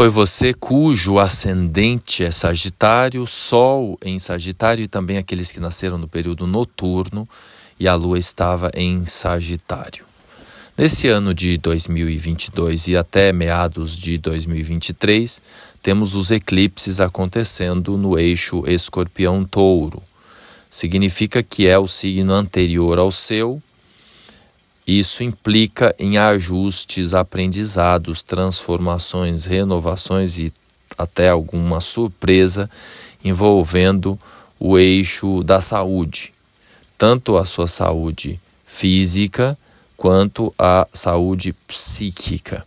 Foi você cujo ascendente é Sagitário, Sol em Sagitário e também aqueles que nasceram no período noturno e a Lua estava em Sagitário. Nesse ano de 2022 e até meados de 2023, temos os eclipses acontecendo no eixo Escorpião-Touro. Significa que é o signo anterior ao seu isso implica em ajustes, aprendizados, transformações, renovações e até alguma surpresa envolvendo o eixo da saúde, tanto a sua saúde física quanto a saúde psíquica.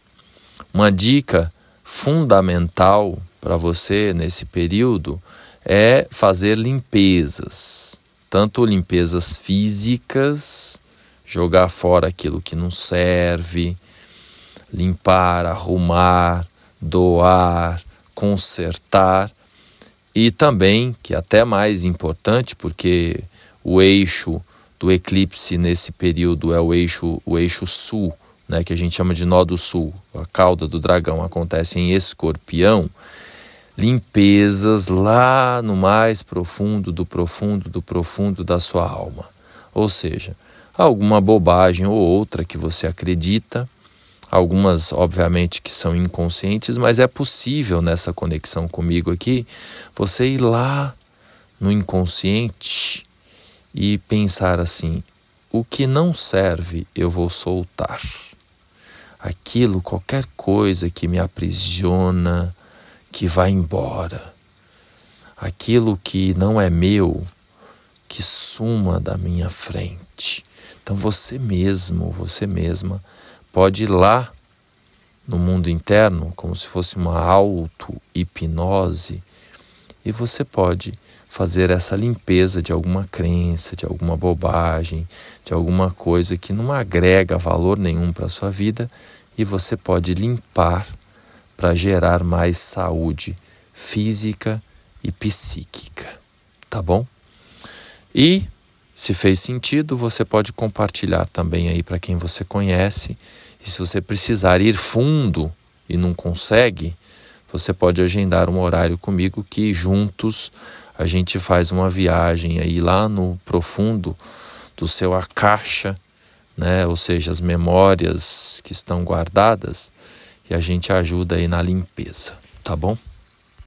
Uma dica fundamental para você nesse período é fazer limpezas, tanto limpezas físicas jogar fora aquilo que não serve, limpar, arrumar, doar, consertar. E também, que é até mais importante, porque o eixo do eclipse nesse período é o eixo, o eixo sul, né, que a gente chama de nó do sul, a cauda do dragão acontece em escorpião, limpezas lá no mais profundo do profundo do profundo da sua alma. Ou seja, alguma bobagem ou outra que você acredita, algumas obviamente que são inconscientes, mas é possível nessa conexão comigo aqui você ir lá no inconsciente e pensar assim: o que não serve eu vou soltar. Aquilo, qualquer coisa que me aprisiona, que vai embora. Aquilo que não é meu, que suma da minha frente. Então você mesmo, você mesma, pode ir lá no mundo interno, como se fosse uma auto-hipnose, e você pode fazer essa limpeza de alguma crença, de alguma bobagem, de alguma coisa que não agrega valor nenhum para a sua vida, e você pode limpar para gerar mais saúde física e psíquica, tá bom? E se fez sentido, você pode compartilhar também aí para quem você conhece. E se você precisar ir fundo e não consegue, você pode agendar um horário comigo que juntos a gente faz uma viagem aí lá no profundo do seu akasha, né? Ou seja, as memórias que estão guardadas e a gente ajuda aí na limpeza, tá bom?